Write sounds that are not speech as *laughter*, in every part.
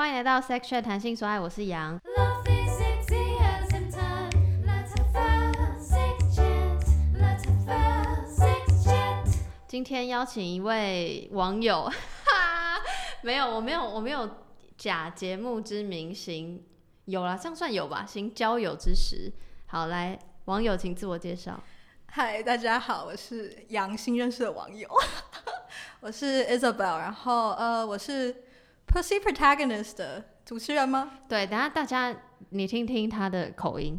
欢迎来到 Sex Chat 谈性说爱，我是杨。Love is sexy at the same time. Let's have a sex chat. Let's have a sex chat. 今天邀请一位网友，哈，*laughs* 没有，我没有，我没有假节目之名行，有啦，这样算有吧？行交友之实。好，来，网友请自我介绍。嗨，大家好，我是杨新认识的网友，*laughs* 我是 Isabel，然后呃，我是 Pussy Protagonist 的主持人吗？对，等下大家你听听他的口音，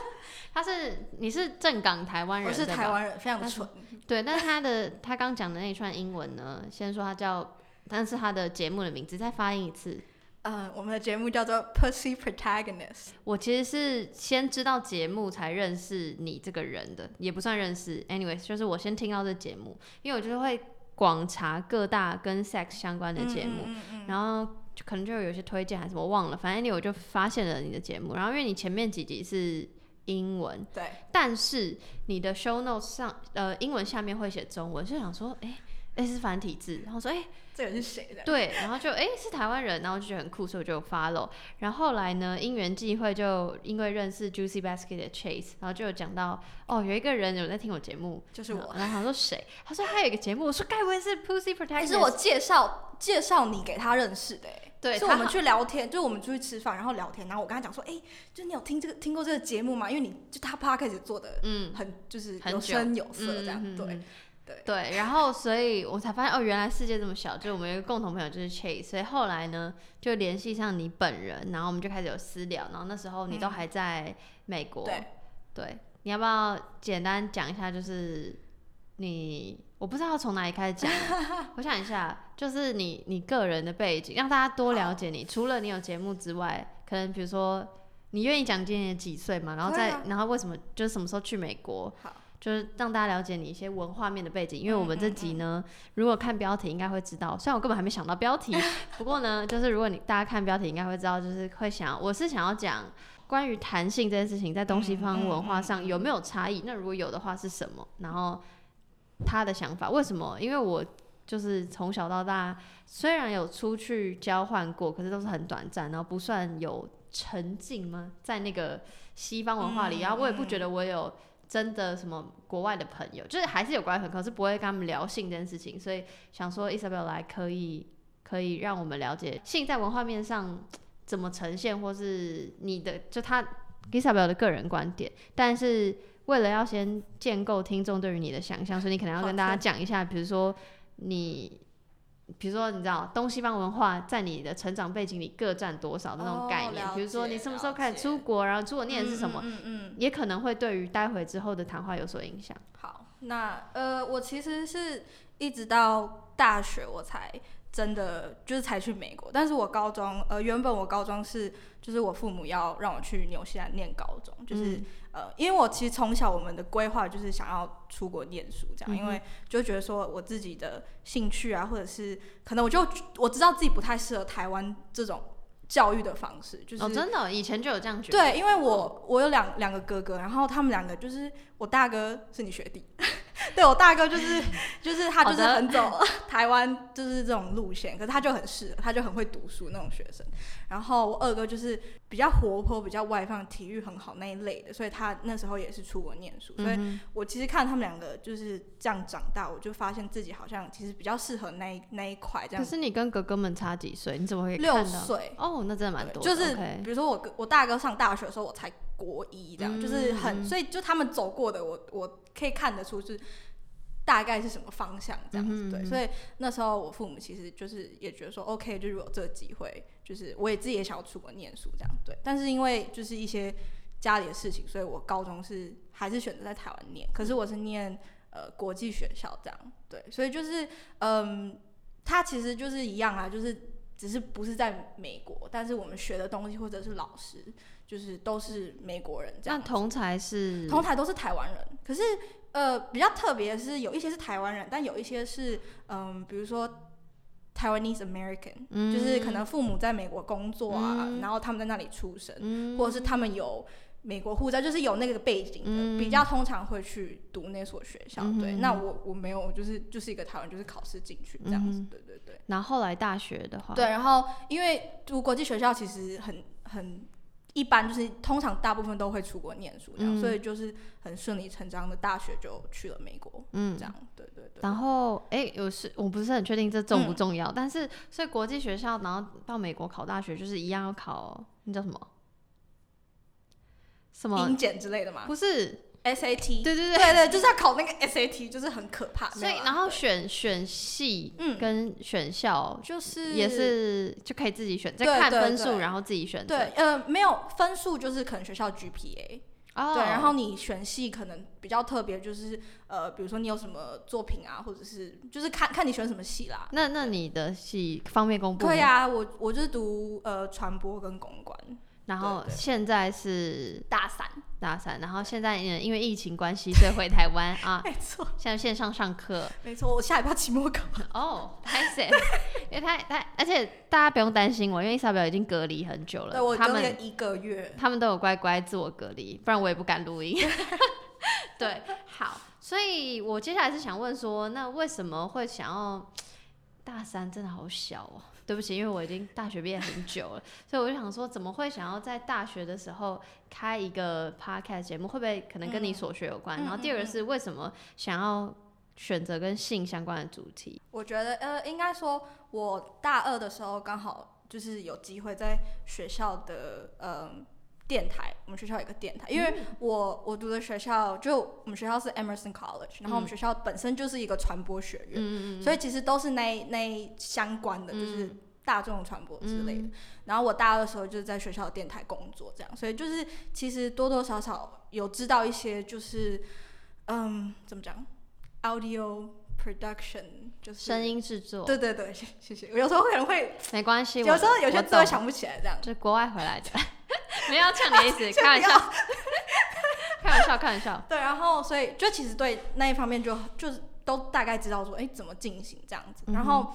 *laughs* 他是你是正港台湾人，我是台湾人，非常但是蠢。对，但是他的他刚讲的那一串英文呢，先说他叫，但是他的节目的名字再发音一次。嗯、我们的节目叫做 Pussy Protagonist。我其实是先知道节目才认识你这个人的，也不算认识。Anyway，就是我先听到这节目，因为我就是会广查各大跟 sex 相关的节目，然后就可能就有些推荐还是什么忘了，反正 anyway 我就发现了你的节目。然后因为你前面几集是英文，对，但是你的 show notes 上呃英文下面会写中文，就想说，哎、哎、是繁体字，然后说，哎、这个是谁的？对，然后就哎、是台湾人，然后就觉得很酷，所以我就有 follow。然后后来呢，因缘际会就因为认识 Juicy Basket 的 Chase，然后就有讲到哦，有一个人有在听我节目，就是我。然后他说谁？他说他有一个节目，我说该不会是 Pussy Protection？是我介绍介绍你给他认识的、欸，对是我们去聊天，就是我们出去吃饭，然后聊天，然后我跟他讲说，哎、就你有听这个听过这个节目吗？因为你就他 podcast 做的嗯很就是有声有色这样，对对对，然后所以我才发现哦，原来世界这么小，就我们有一个共同朋友就是 Chase，所以后来呢就联系上你本人，然后我们就开始有私聊，然后那时候你都嗯还在美国，对。对，你要不要简单讲一下？就是你，我不知道从哪里开始讲，我想一下，就是你你个人的背景，让大家多了解你。除了你有节目之外，可能比如说你愿意讲今年几岁嘛？然后再、啊然后为什么就是什么时候去美国？好，就是让大家了解你一些文化面的背景，因为我们这嗯集呢，如果看标题应该会知道，虽然我根本还没想到标题，*laughs* 不过呢，就是如果你大家看标题应该会知道，就是会想，我是想要讲关于弹性这件事情在东西方文化上有没有差异，那如果有的话是什么？然后他的想法为什么？因为我就是从小到大虽然有出去交换过，可是都是很短暂，然后不算有沉浸吗？在那个西方文化里，嗯然后我也不觉得我有。真的什么国外的朋友，就是还是有国外朋友，可是不会跟他们聊性这件事情，所以想说 Isabel 来可以可以让我们了解性在文化面上怎么呈现，或是你的就他 Isabel 的个人观点，但是为了要先建构听众对于你的想象，所以你可能要跟大家讲一下，比如说你。比如说，你知道东西方文化在你的成长背景里各占多少的那种哦概念？了比如说，你什么时候开始出国，然后出国念的是什么，嗯嗯嗯也可能会对于待会之后的谈话有所影响。好，那呃，我其实是一直到大学我才真的就是才去美国，但是我高中呃原本我高中是就是我父母要让我去纽西兰念高中，就是、嗯呃因为我其实从小我们的规划就是想要出国念书这样，因嗯为就觉得说我自己的兴趣啊，或者是可能我就我知道自己不太适合台湾这种教育的方式，就是、哦，真的哦、以前就有这样觉得。对，因为我我有两两个哥哥，然后他们两个就是我大哥是你学弟，*laughs* 对我大哥就是就是他就是很走台湾就是这种路线，可是他就很适合，他就很会读书那种学生。然后我二哥就是比较活泼、比较外放、体育很好那一类的，所以他那时候也是出国念书。所以嗯我其实看他们两个就是这样长大，我就发现自己好像其实比较适合那一那一块这样，可。是你跟哥哥们差几岁？你怎么会六？岁，哦，那真的蛮多的。就是比如说我哥我大哥上大学的时候，我才国一，这样、就是很，嗯所以就他们走过的，我我可以看得出是大概是什么方向这样子，对，所以那时候我父母其实就是也觉得说，OK，就是有这个机会，就是我也自己也想要出国念书这样，对，但是因为就是一些家里的事情，所以我高中是还是选择在台湾念，可是我是念呃国际学校这样，对，所以就是嗯，它其实就是一样啊，就是只是不是在美国，但是我们学的东西或者是老师，就是都是美国人这样。那同才是同台都是台湾人，可是呃比较特别的是，有一些是台湾人，但有一些是嗯，比如说 Taiwanese American，、就是可能父母在美国工作啊，嗯然后他们在那里出生，嗯或者是他们有美国护照，就是有那个背景的，嗯比较通常会去读那所学校。对，那我我没有，我就是就是一个台湾，就是考试进去这样子。嗯对对对。然后后来大学的话，对，，然后因为读国际学校其实很很一般，就是通常大部分都会出国念书这样，嗯所以就是很顺理成章的大学就去了美国，嗯这，样。对对对。然后哎，有是我不是很确定这重不嗯重要，但是所以国际学校，然后到美国考大学，就是一样要考那叫什么？什么英？检之类的吗不是，，SAT，对对对。对对，就是要考那个 SAT，就是很可怕。所以然后对选选系嗯跟选校就是也是就可以自己选，再看分数然后自己选择。对，呃，没有分数就是可能学校 GPA，、哦，对，然后你选系可能比较特别，就是呃，比如说你有什么作品啊，或者是就是看看你选什么系啦。那那你的系方便公布对呀啊，我我就是读呃传播跟公关，然后现在是大三，大三，然后现在因因为疫情关系，所以回台湾 *laughs* 啊，没错现在线上上课。没错，我下礼拜期末考，*laughs* 哦，太险，因为他他，而且大家不用担心我，因为伊莎表已经隔离很久了对我了，他们一个月，他们都有乖乖自我隔离，不然我也不敢录音。*laughs* 对，好，所以我接下来是想问说，那为什么会想要大三？真的好小哦。对不起，因为我已经大学毕业很久了，所以我就想说，怎么会想要在大学的时候开一个 podcast 节目？会不会可能跟你嗯所学有关？嗯然后第二个嗯嗯是为什么想要选择跟性相关的主题？我觉得呃，应该说我大二的时候刚好就是有机会在学校的呃电台，我们学校有一个电台，因为我我读的学校就我们学校是 Emerson College，然后我们嗯。学校本身就是一个传播学院，所以其实都是那那相关的，就是嗯。大众传播之类的。嗯。然后我大二的时候就是在学校的电台工作，这样，所以就是其实多多少少有知道一些，就是嗯，怎么讲，audio production，就是声。音制作，对对对，谢谢有时候可能会，没关系，有时候有些字会想不起来，这样。就是国外回来的，*laughs* 没有要呛你的意思，*laughs* 开玩笑，*laughs* 开玩笑，开玩笑。对，然后所以就其实对那一方面就就是都大概知道说，哎，怎么进行这样子。然嗯后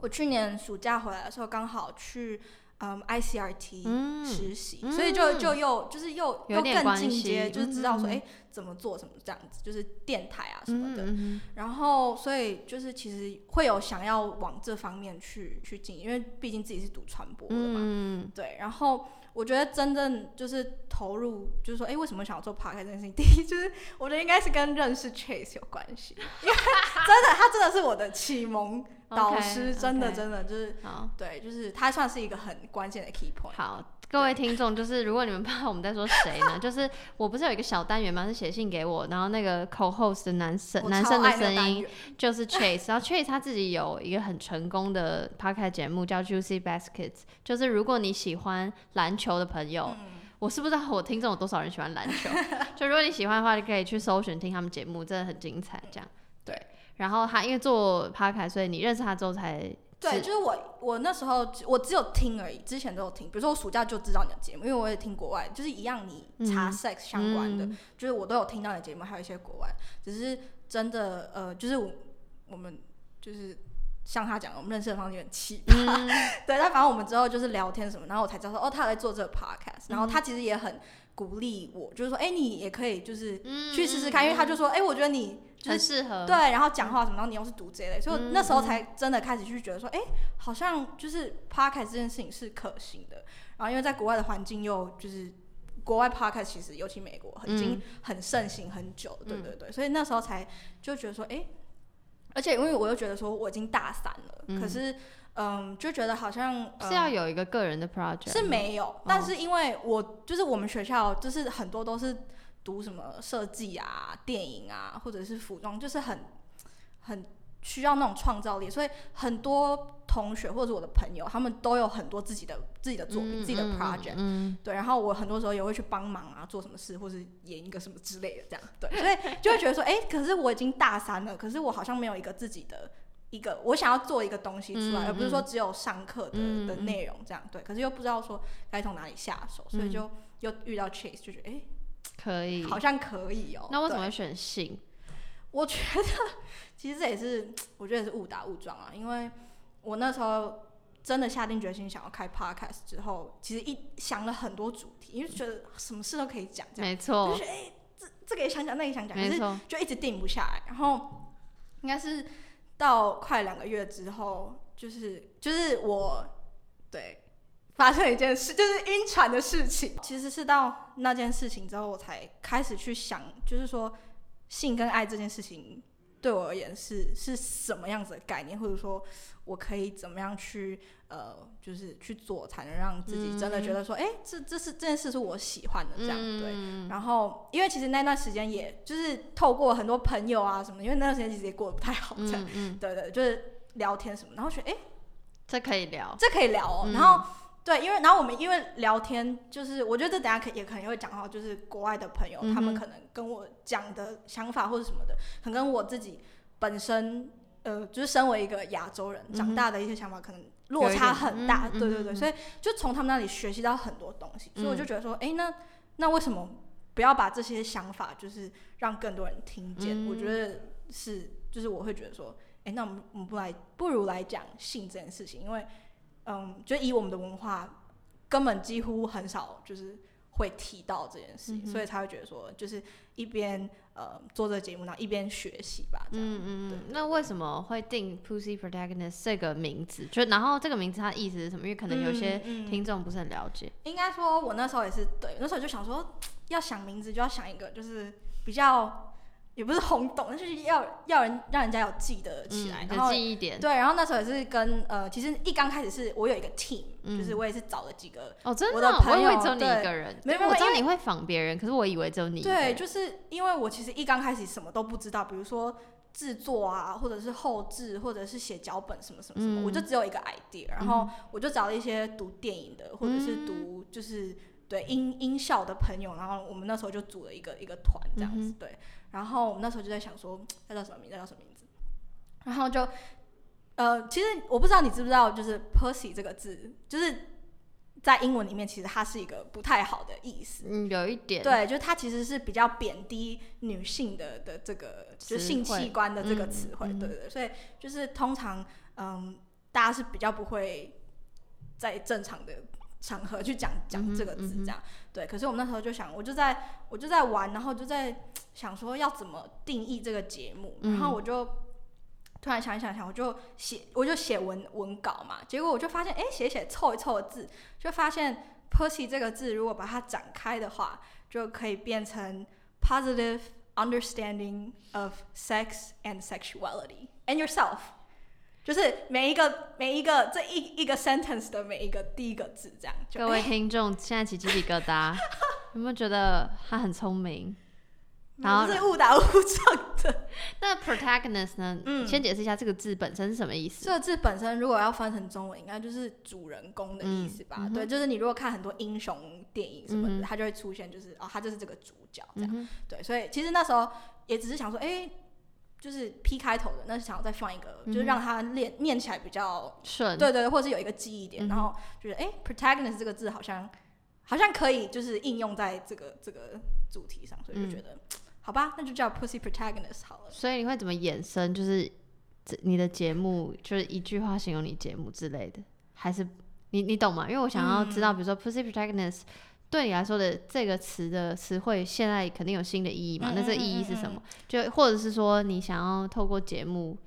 我去年暑假回来的时候，刚好去嗯 ICRT 嗯。实习，嗯。所以就就又就是又又更进阶，就是知道说，嗯哎，怎么做什么这样子，就是电台啊什么的。嗯然后，所以就是其实会有想要往这方面去去进，因为毕竟自己是读传播的嘛，嗯，对。然后我觉得真正就是投入，就是说，哎，为什么想要做 podcast 这件事情？*laughs* 第一就是我觉得应该是跟认识 Chase 有关系，因为真的他真的是我的启蒙导师真的真的就是好对，就是他算是一个很关键的 key point。好。各位听众，就是如果你们 *laughs* 不知道我们在说谁呢，就是我不是有一个小单元吗？是写信给我，然后那个 co-host 的男生男生的声音就是 Chase，然后 Chase 他自己有一个很成功的 podcast 节目叫 Juicy Baskets，就是如果你喜欢篮球的朋友，嗯我是不知道我听众有多少人喜欢篮球，*laughs* 就如果你喜欢的话，你可以去搜寻听他们节目，真的很精彩。这样对，然后他因为做 podcast，所以你认识他之后才对，就是我我那时候我只有听而已，之前都有听。比如说我暑假就知道你的节目，因为我也听国外，就是一样你查嗯 sex 相关的，嗯就是我都有听到你的节目，还有一些国外。只是真的呃，就是我我们就是像他讲的，我们认识的方式有点奇葩。嗯 *laughs* 对，但反正我们之后就是聊天什么，然后我才知道说哦，他有在做这个 podcast，然后嗯他其实也很鼓励我，就是说哎，你也可以就是嗯去试试看，因为他就说哎，我觉得你就是很适合。对，然后讲话什么，然后你又是读这一类，所以我那时候才真的开始去觉得说，哎、好像就是 podcast 这件事情是可行的。然后因为在国外的环境又就是国外 podcast 其实尤其美国已经嗯。很盛行很久了，对嗯。对对，所以那时候才就觉得说，哎、而且因为我又觉得说我已经大三了，嗯。可是嗯，就觉得好像、呃、是要有一个个人的 project，是没有，但是因为我就是我们学校就是很多都是读什么设计啊、电影啊，或者是服装，就是很很需要那种创造力，所以很多同学或者我的朋友，他们都有很多自己的自己的作品、自己的 project。嗯，对，然后我很多时候也会去帮忙啊，做什么事，或是演一个什么之类的，这样。对，所以就会觉得说，哎、可是我已经大三了，可是我好像没有一个自己的一个，我想要做一个东西出来，嗯而不是说只有上课的、嗯的内容这样，对，可是又不知道说该从哪里下手，所以就又遇到 Chase，就觉得哎、可以。好像可以哦、对那为什么会选性？我觉得其实这也是 *tsk* 我觉得也是误打误撞啊，因为我那时候真的下定决心想要开 podcast 之后，其实一想了很多主题，因为觉得什么事都可以讲，没错就觉，得哎、这这个也想讲，那个也想讲，可是就一直定不下来。然后应该是到快两个月之后，就是就是我对发生一件事，就是晕船的事情。其实是到那件事情之后，我才开始去想，就是说性跟爱这件事情对我而言是是什么样子的概念，或者说我可以怎么样去呃，就是去做，才能让自己真的觉得说，哎、这这是这件事是我喜欢的，这样、对。嗯然后，因为其实那段时间也就是透过很多朋友啊什么，因为那段时间其实也过得不太好，这样，嗯嗯，对对，就是聊天什么，然后觉得哎、诶这可以聊，这可以聊哦。嗯然后对，因为然后我们因为聊天，就是我觉得这等下可也可能会讲到，就是国外的朋友，嗯他们可能跟我讲的想法或者什么的，可能跟我自己本身呃，就是身为一个亚洲人、嗯长大的一些想法，可能落差很大。对对对，所以就从他们那里学习到很多东西，所以我就嗯觉得说，哎、那那为什么不要把这些想法，就是让更多人听见？我觉嗯得是，就是我会觉得说，哎、那我们我们不来，不如来讲性这件事情，因为，嗯，就以我们的文化，根本几乎很少就是会提到这件事，嗯所以才会觉得说，就是一边呃做这个节目，然后一边学习吧，这样。嗯嗯对嗯，那为什么会定 Pussy Protagonist 这个名字？就然后这个名字它的意思是什么？因为可能有些听众不是很了解。应该说，我那时候也是对，那时候就想说，*tsk* 要想名字就要想一个就是比较，也不是轰动，但是要要人让人家有记得起来，嗯，然后有记忆点。对，然后那时候也是跟呃，其实一刚开始是我有一个 team，、嗯。就是我也是找了几个，哦，真我的哦，我的朋友只有你一个人。没有没有我知道你会仿别人，可是我以为只有你对，就是因为我其实一刚开始什么都不知道，比如说制作啊，或者是后置，或者是写脚本什么什么什么，嗯。我就只有一个 idea，然后我就找了一些读电影的，或者是嗯读就是对音音效的朋友，然后我们那时候就组了一个一个团这样子，嗯对，然后我们那时候就在想说 *tsk* 要叫什么名字，要叫什么名字，然后就呃，其实我不知道你知不知道，就是 pussy 这个字，就是在英文里面其实它是一个不太好的意思。嗯，有一点。对，就是它其实是比较贬低女性的的这个就是性器官的这个嗯词汇，嗯对对对，所以就是通常嗯，大家是比较不会在正常的场合去讲讲这个字这样，对。可是我们那时候就想，我就在我就在玩，然后就在想说要怎么定义这个节目，然后嗯我就。突然想一想想，我就写，我就写文文稿嘛，结果我就发现，哎、写写凑一凑的字，就发现 pussy 这个字如果把它展开的话，就可以变成 positive understanding of sex and sexuality and yourself，就是每一个每一个这一一个 sentence 的每一个第一个字，这样就各位听众现在起鸡皮疙瘩，*laughs* 有没有觉得他很聪明？然后是误打误撞的。*laughs* 那 protagonist 呢？嗯先解释一下这个字本身是什么意思。这个字本身如果要翻成中文，应该就是主人公的意思吧？嗯嗯对，就是你如果看很多英雄电影什么的，它就会出现，就是哦，他就是这个主角这样。嗯，对，所以其实那时候也只是想说，哎、就是 P 开头的，那是想要再放一个，就是让它念念起来比较，顺。对对，或者是有一个记忆点，嗯然后就是，哎、p r o t a g o n i s t 这个字好像好像可以，就是应用在这个这个主题上，所以就嗯觉得，好吧，那就叫 Pussy Protagonist 好了。所以你会怎么衍生？就是这你的节目，就是一句话形容你节目之类的，还是你你懂吗？因为我想要知嗯道，比如说 pussy protagonist 对你来说的这个词的词汇，现在肯定有新的意义嘛？嗯那这意义是什么？就或者是说，你想要透过节目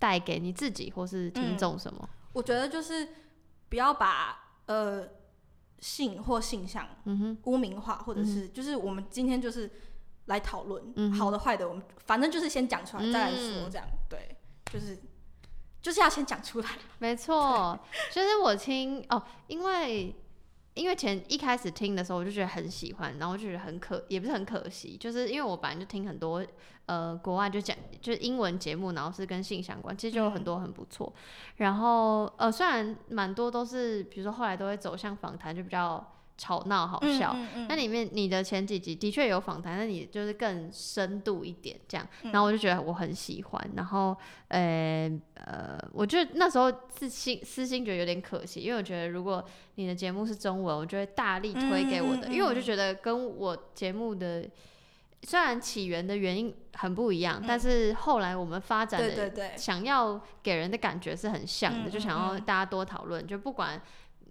带给你自己或是听众什么？我觉得就是不要把呃性或性向嗯哼，污名化，或者是就是我们今天就是来讨论、嗯好的坏的，我们反正就是先讲出来、再来说，嗯这样对，就是就是要先讲出来。没错，就是我听哦，因为因为前一开始听的时候，我就觉得很喜欢，然后就觉得很可，也不是很可惜，就是因为我本来就听很多呃国外就讲就是英文节目，然后是跟性相关，其实就有很多很不错。然后呃，虽然蛮多都是，比如说后来都会走向访谈，就比较吵闹好笑。嗯嗯那里面你的前几集的确有访谈，那你就是更深度一点这样，嗯。然后我就觉得我很喜欢，然后呃呃，我觉得那时候自心私心觉得有点可惜，因为我觉得如果你的节目是中文，我就会大力推给我的，因为我就觉得跟我节目的虽然起源的原因很不一样，嗯。但是后来我们发展的想要给人的感觉是很像的，嗯就想要大家多讨论，就不管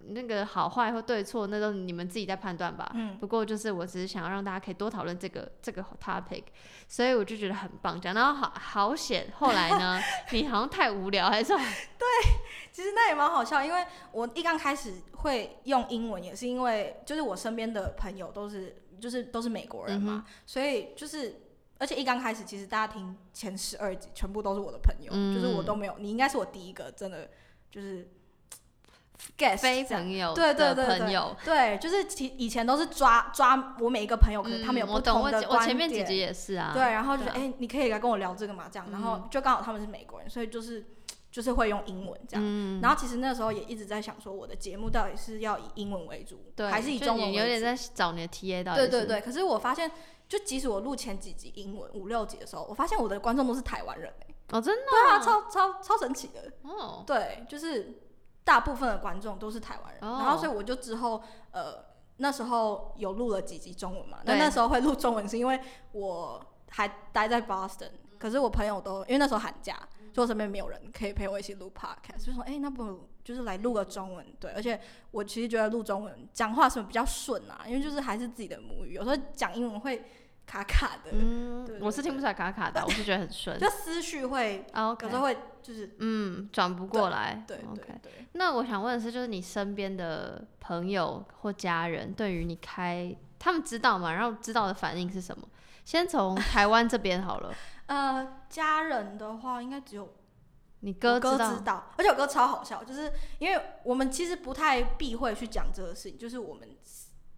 那个好坏或对错，那都你们自己在判断吧。嗯不过就是我只是想要让大家可以多讨论这个这个 topic，所以我就觉得很棒。讲到好好险，后来呢，你好像太无聊还是什么？*laughs* 其实那也蛮好笑，因为我一刚开始会用英文，也是因为就是我身边的朋友都是就是都是美国人嘛，所以就是而且一刚开始其实大家听前十二集全部都是我的朋友，嗯就是我都没有，你应该是我第一个真的就是非朋友对对的对对朋友。对，就是其以前都是抓抓我每一个朋友，可能他们有不同我我的观点。前面几集也是啊。对，然后就哎、你可以来跟我聊这个嘛，这样，然后就刚好他们是美国人，所以就是就是会用英文这样。嗯，然后其实那时候也一直在想说，我的节目到底是要以英文为主，对，还是以中文为主？你有点在找你的 TA 到底对对对。可是我发现，就即使我录前几集英文五六集的时候，我发现我的观众都是台湾人、欸、哦，真的对啊，超超超神奇的。哦，对，就是大部分的观众都是台湾人，哦。然后所以我就之后呃那时候有录了几集中文嘛，那那时候会录中文是因为我还待在 Boston，可是我朋友都因为那时候寒假，所以我身边没有人可以陪我一起录 podcast，就说哎、那不如就是来录个中文，对，而且我其实觉得录中文讲话什么比较顺啊，因为就是还是自己的母语，有时候讲英文会卡卡的，嗯我是听不出来卡卡的，我是觉得很顺。*laughs* 就思绪会啊 OK，有时候会就是嗯，转不过来。对对 OK。对。那我想问的是，就是你身边的朋友或家人对于你开，他们知道吗？然后知道的反应是什么？先从台湾这边好了。*laughs* 呃，家人的话应该只有你哥我哥知道，而且我哥超好笑，就是因为我们其实不太避讳去讲这个事情，就是我们我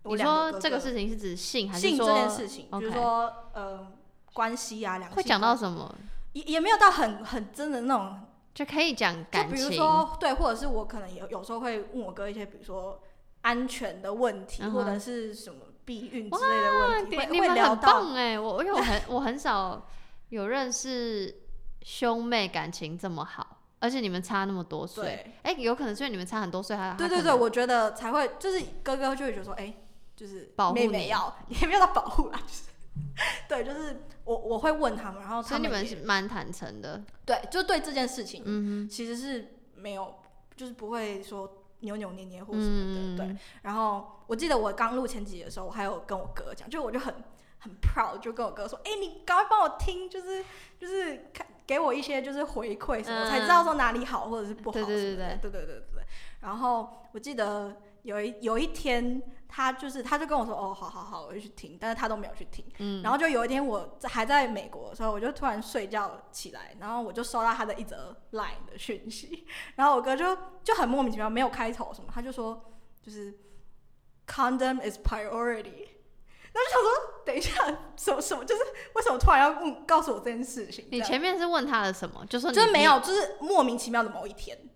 你说这个事情是指性还是性说这件事情，比如说呃关系啊，两性会讲到什么？也也没有到很很真的那种，就可以讲就比感情。如说对，或者是我可能有有时候会问我哥一些，比如说安全的问题，嗯或者是什么避孕之类的问题，你会会聊到棒哎，我因为我很我很少有认识兄妹感情这么好，而且你们差那么多岁。对哎、有可能是因为你们差很多岁，他对对对，，我觉得才会就是哥哥就会觉得说，哎、就是保护妹妹你要 *laughs* 也没有到保护啦，就是对，就是我我会问他们，然后所以你们他们也是蛮坦诚的。对，就对这件事情，嗯其实是没有，就是不会说扭扭捏捏或什么的，嗯，对。然后我记得我刚录前几集的时候，我还有跟我哥讲，就我就很很 proud，就跟我哥说，哎、你赶快帮我听，就是就是看给我一些就是回馈什么，嗯我才知道说哪里好或者是不好什对么的，对对对对对对对。然后我记得有一有一天，他就是他就跟我说，哦，好好好，我就去听，但是他都没有去听。嗯，然后就有一天我在还在美国的时候，我就突然睡觉起来，然后我就收到他的一则 Line 的讯息，*laughs* 然后我哥就就很莫名其妙，没有开头什么，他就说就是 condom is priority。然后就想说，等一下，什么什么，就是为什么突然要问告诉我这件事情？你前面是问他的什么？就说就是没有，就是莫名其妙的某一天，对，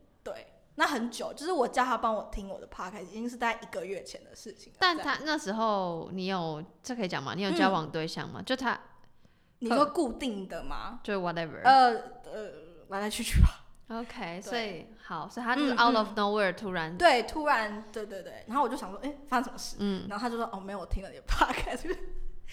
那很久，就是我叫他帮我听我的 podcast，已经是在一个月前的事情了。但他那时候你有这可以讲吗？你有交往对象吗？就他你说固定的吗？就 whatever。呃呃，来来去去吧。OK，所以好，所以他就是嗯 out of 嗯 nowhere 突然，对，突然，对对对，然后我就想说，哎、发生什么事？嗯，然后他就说，哦，没有，我听了你的 podcast。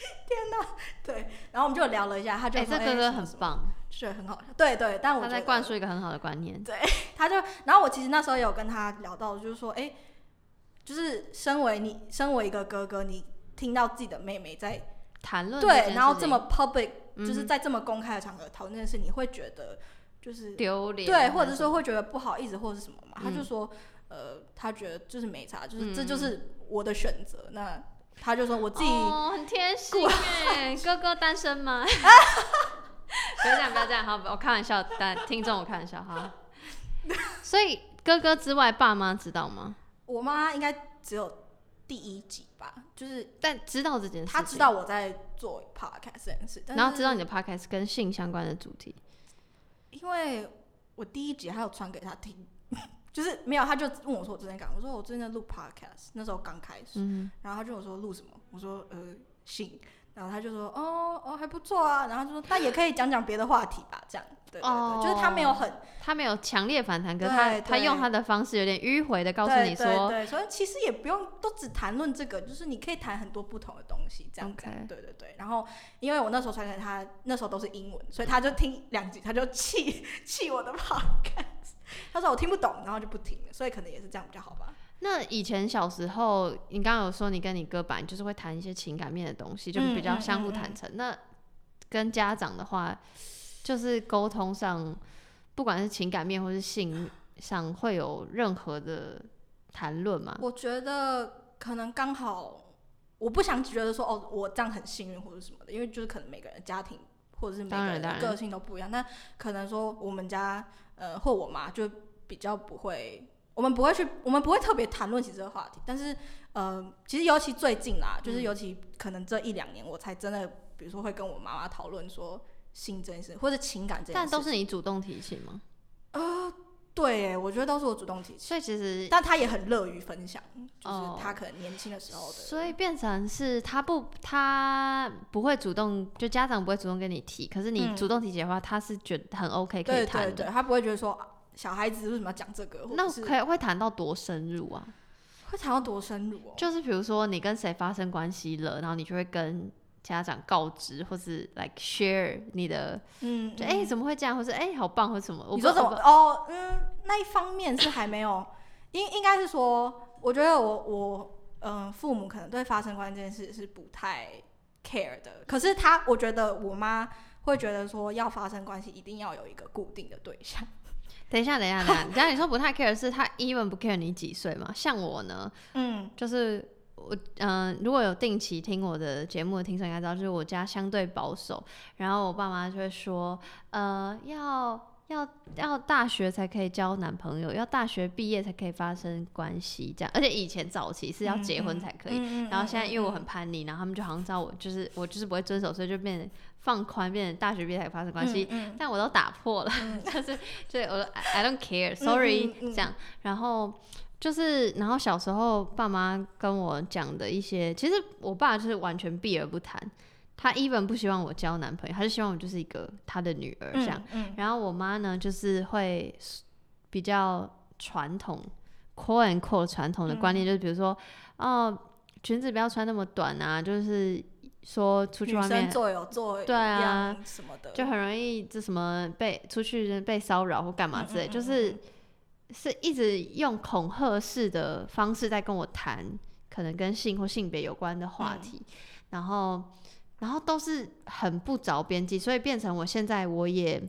*laughs* 天哪，对，然后我们就聊了一下，他就哎，说，这哥哥很棒，是很好，对对，但我他在灌输一个很好的观念。对他就，然后我其实那时候有跟他聊到，就是说，哎、就是身为你，身为一个哥哥，你听到自己的妹妹在谈论对，然后这么 public，就是嗯在这么公开的场合讨论这件事，你会觉得就是丢脸，对，或者是说会觉得不好意思或者是什么嘛？他就嗯说，呃，他觉得就是没差，就是、这嗯就是我的选择。那他就说我自己、哦，很贴心哎，哥哥单身吗？*laughs* 不要这样，不要这样，好，我开玩笑，但听众我开玩笑，哈。*laughs* 所以哥哥之外，爸妈知道吗？我妈应该只有第一集吧，就是但知道这件事情，她知道，我在做 podcast 这件事，然后知道你的 podcast 跟性相关的主题，因为我第一集还有传给他听。就是没有，他就问我说我最近干嘛，我说我最近在录 podcast，那时候刚开始，嗯，然后他就跟我说录什么，我说呃性，然后他就说哦哦还不错啊，然后就说那也可以讲讲别的话题吧，这样，对对对，就是他没有很他没有强烈反弹，可是他他用他的方式有点迂回的告诉你说，对对，所以其实也不用都只谈论这个，就是你可以谈很多不同的东西，这样子。对对对。然后因为我那时候传给他，那时候都是英文，所以他就听两句，他就气气我的他说我听不懂，然后就不听了，所以可能也是这样比较好吧。那以前小时候，你刚刚有说你跟你哥本来就是会谈一些情感面的东西，就是比较相互坦诚。那跟家长的话，就是沟通上，不管是情感面或是性上，会有任何的谈论吗？我觉得可能刚好，我不想觉得说哦，我这样很幸运或者什么的，因为就是可能每个人家庭或者是每个人的个性都不一样。那可能说我们家呃或我妈就比较不会，我们不会去，我们不会特别谈论起这个话题。但是呃，其实尤其最近啦，嗯就是尤其可能这一两年，我才真的比如说会跟我妈妈讨论说性这件事或者情感这件事。但都是你主动提起吗？对耶，我觉得都是我主动提起。所以其实，但他也很乐于分享，就是哦他可能年轻的时候的。所以变成是他不，他不会主动，就家长不会主动跟你提，可是你嗯主动提起的话，他是觉得很 OK 可以对谈的。对对，他不会觉得说啊小孩子为什么要讲这个，那可以会谈到多深入啊？会谈到多深入哦。就是比如说你跟谁发生关系了，然后你就会跟家长告知，或是 like share 你的，嗯，就哎、嗯怎么会这样，或是哎、好棒，或什么？我不你说怎么哦？嗯，那一方面是还没有，*coughs* 应应该是说，我觉得我我嗯、呃父母可能对发生关系这件事是不太 care 的，可是他我觉得我妈会觉得说要发生关系一定要有一个固定的对象。等一下，等一下，等一下，*laughs* 等下你说不太 care 是他 even 不 care 你几岁嘛？像我呢，嗯就是我嗯、如果有定期听我的节目的听众应该知道，就是我家相对保守，然后我爸妈就会说，呃，要要要大学才可以交男朋友，要大学毕业才可以发生关系，这样。而且以前早期是要结婚才可以，嗯然后现在因为我很嗯叛逆，然后他们就好像知道我就是我就是不会遵守，所以就变得放宽，变成大学毕业才发生关系。嗯但我都打破了，*laughs* 就是就是我 I I don't 嗯嗯这样。然后就是，然后小时候爸妈跟我讲的一些，其实我爸就是完全避而不谈，他 even 不希望我交男朋友，他就希望我就是一个他的女儿这样。嗯然后我妈呢，就是会比较传统，core and core 传统的观嗯。念，就是比如说，哦，裙子不要穿那么短啊，就是说出去女外面做有做对啊什么的，就很容易这什么被出去被骚扰或干嘛之类，就是是一直用恐吓式的方式在跟我谈可能跟性或性别有关的话嗯。题，然后然后都是很不着边际，所以变成我现在我也。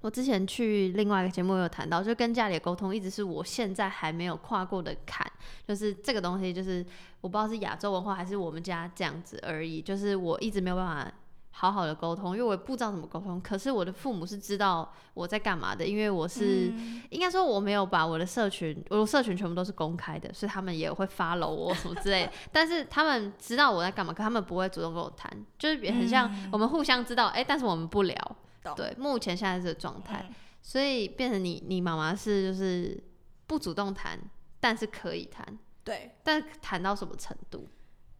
我之前去另外一个节目有谈到，就跟家里沟通一直是我现在还没有跨过的坎，就是这个东西，就是我不知道是亚洲文化还是我们家这样子而已，就是我一直没有办法好好的沟通，因为我也不知道怎么沟通。可是我的父母是知道我在干嘛的，因为我是、嗯应该说我没有把我的社群，我的社群全部都是公开的，所以他们也会 follow 我什么之类的。*laughs* 但是他们知道我在干嘛，可他们不会主动跟我谈，就是也很像嗯我们互相知道，哎、但是我们不聊。对，目前现在是这个状态，嗯所以变成你你妈妈是就是不主动谈，但是可以谈，对，但谈到什么程度？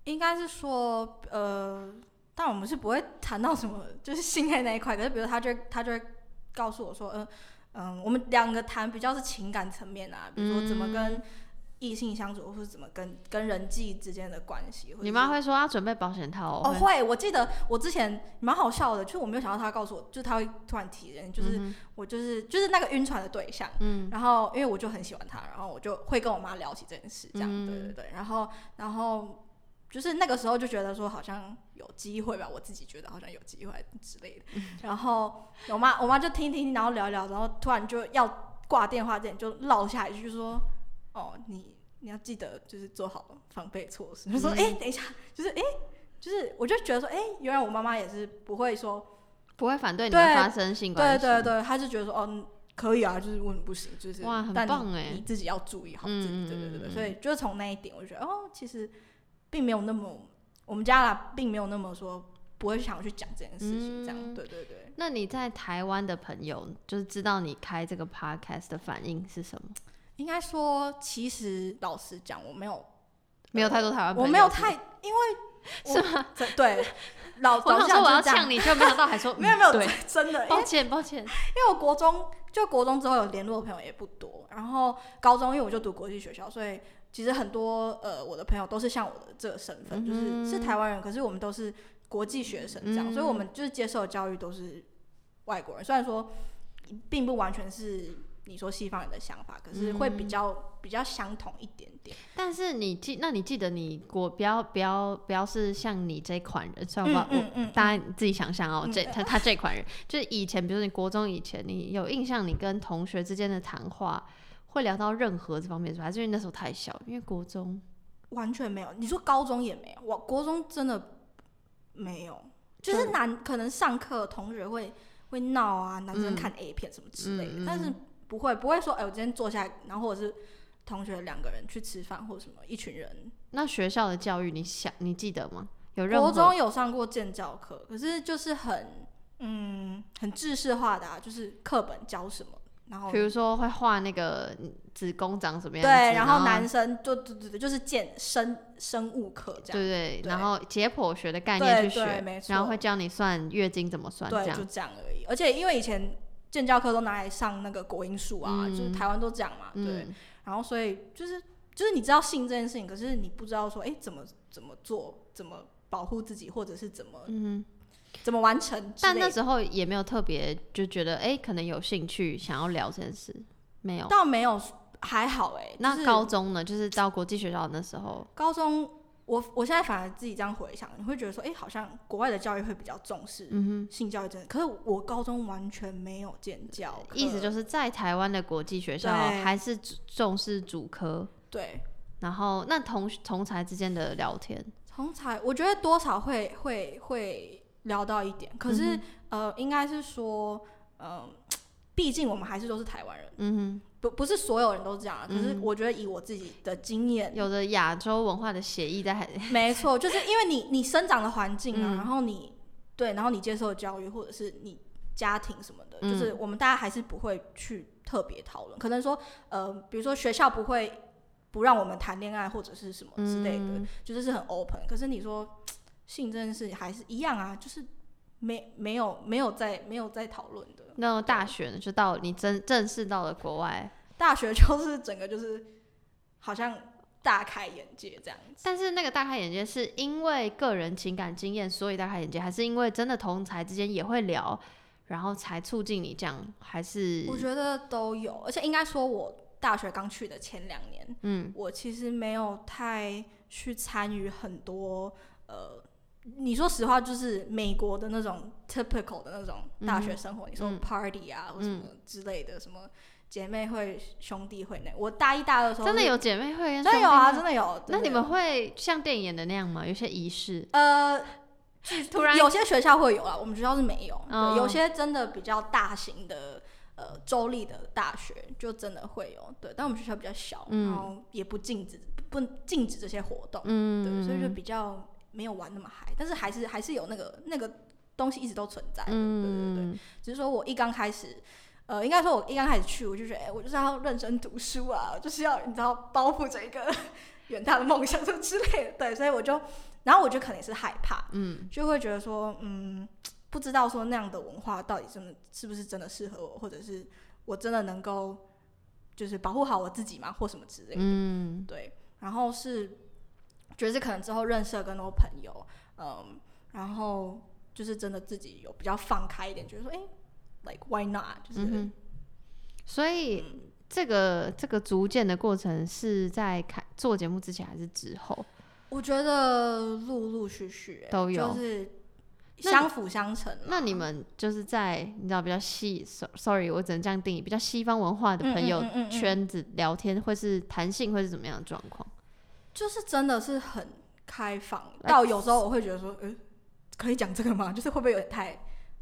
应该是说，呃，但我们是不会谈到什么就是性爱那一块，可是比如他就会他就会告诉我说，嗯、嗯、我们两个谈比较是情感层面啊，比如说怎么跟异性相处，或是怎么跟跟人际之间的关系。你妈会说要准备保险套哦，会。会，我记得我之前蛮好笑的，就是我没有想到他告诉我，就是他会突然提人，就是、嗯我就是就是那个晕船的对象，嗯。然后因为我就很喜欢他，然后我就会跟我妈聊起这件事，这样，嗯对对对，然后然后就是那个时候就觉得说好像有机会吧，我自己觉得好像有机会之类的，嗯。然后我妈我妈就听听，然后聊一聊，然后突然就要挂电话之前就落下一句就说，哦，你你要记得就是做好防备措施，就说哎、诶等一下，就是哎、诶就是我就觉得说，哎、原来我妈妈也是不会说，不会反对你们发生性对关系。对对，她就觉得说，哦。嗯可以啊，就是问不行，就是哇很棒哎你自己要注意好自己，对对对对，所以就是从那一点，我就觉得哦，其实并没有那么，我们家啦，并没有那么说不会想去讲这件事情，这样，嗯。对对对，那你在台湾的朋友，就是知道你开这个 podcast 的反应是什么？应该说，其实老实讲，我没有没有太多台湾朋友，我没有太，因为是吗？对，老 *laughs* 我想说我要呛你，就没想到还说 *laughs* 没有没有，嗯对，真的，抱歉抱歉，因为我国中就国中之后有联络的朋友也不多，然后高中因为我就读国际学校，所以其实很多呃我的朋友都是像我的这个身份，就是是台湾人，可是我们都是国际学生这样，所以我们就是接受的教育都是外国人，虽然说并不完全是你说西方人的想法，可是会比较、比较相同一点点。但是你记，那你记得你国不要不要不要是像你这款人，虽然我不知道我嗯大家自己想想哦，嗯这他他这款人，就是以前，比如说你国中以前，你有印象，你跟同学之间的谈话会聊到任何这方面是吧？还是因为那时候太小？因为国中完全没有。你说高中也没有，我国中真的没有，就是男可能上课同学会会闹啊，男生看 A 片什么之类的，但是不会不会说，哎、我今天坐下来，然后或者是同学两个人去吃饭或者什么，一群人。那学校的教育，你想你记得吗？有任国中有上过建教课，可是就是很嗯很制式化的啊，就是课本教什么，然后比如说会画那个子宫长什么样子，对，然后后男生就对对对，就是健生生物课这样。对对，对然后解剖学的概念去学对没，错然后会教你算月经怎么算这对，样就。这样而已。而且因为以前建教课都拿来上那个国音数啊，嗯就是台湾都这样嘛，对。嗯，然后所以就是就是你知道性这件事情，可是你不知道说，哎，怎么怎么做，怎么保护自己，或者是怎么嗯怎么完成。但那时候也没有特别就觉得，哎、可能有兴趣想要聊这件事，没有。倒没有还好哎、就是那高中呢？就是到国际学校那时候，高中。我我现在反而自己这样回想，你会觉得说，哎、好像国外的教育会比较重视嗯性教育真的，可是我高中完全没有见教意思就是在台湾的国际学校对还是重视主科，对然后那同同才之间的聊天，同才，我觉得多少会会会聊到一点，可是、呃，应该是说，嗯、*tsk* 毕竟我们还是都是台湾人，嗯不不是所有人都这样啊。可是嗯我觉得以我自己的经验哼，，有着亚洲文化的血裔在，*laughs* *laughs* 没错，就是因为你你生长的环境啊，嗯。然后你对，然后你接受的教育，或者是你家庭什么的，嗯。就是我们大家还是不会去特别讨论。可能说，呃，比如说学校不会不让我们谈恋爱或者是什么之类的，嗯。就是是很 open。可是你说性这件事还是一样啊，就是没没有没有在没有在讨论的。那大学呢，就到你真正式到了国外，大学就是整个就是好像大开眼界这样子。但是那个大开眼界是因为个人情感经验，所以大开眼界，还是因为真的同才之间也会聊，然后才促进你这样，还是我觉得都有，而且应该说，我大学刚去的前两年，嗯我其实没有太去参与很多呃，你说实话，就是美国的那种 typical 的那种大学生活，你说嗯 party 啊、或什么嗯之类的，什么姐妹会、兄弟会那，我大一大二的时候真的有姐妹会跟真的有啊，真的有。那你们会像电影演的那样吗？有些仪式，呃，突然有些学校会有啊，我们学校是没有。哦对，有些真的比较大型的呃州立的大学就真的会有，对。但我们学校比较小，嗯然后也不禁止不禁止这些活动，嗯，对，所以就比较没有玩那么嗨，但是还是还是有那个那个东西一直都存在的，对对对。嗯，只是说我一刚开始。呃，应该说，我一刚开始去，我就觉得，哎、我就是要认真读书啊，就是要你知道，包覆着一个 *laughs* 远大的梦想什么之类的，对，所以我就，然后我就可能也是害怕，嗯就会觉得说，嗯，不知道说那样的文化到底真的是不是真的适合我，或者是我真的能够就是保护好我自己嘛，或什么之类的。嗯对，然后是觉得是可能之后认识了更多朋友，嗯，然后就是真的自己有比较放开一点，觉得说，哎、l i k e why not？就是、嗯，所以嗯这个这个逐渐的过程是在开做节目之前还是之后？我觉得陆陆续续、欸都有就是相辅相成啦。那你们就是在你知道比较西，so-，sorry，我只能这样定义，比较西方文化的朋友圈子聊天，会是弹性会是怎么样的状况？就是真的是很开放，来到有时候我会觉得说，嗯，可以讲这个吗？*laughs* 就是会不会有点太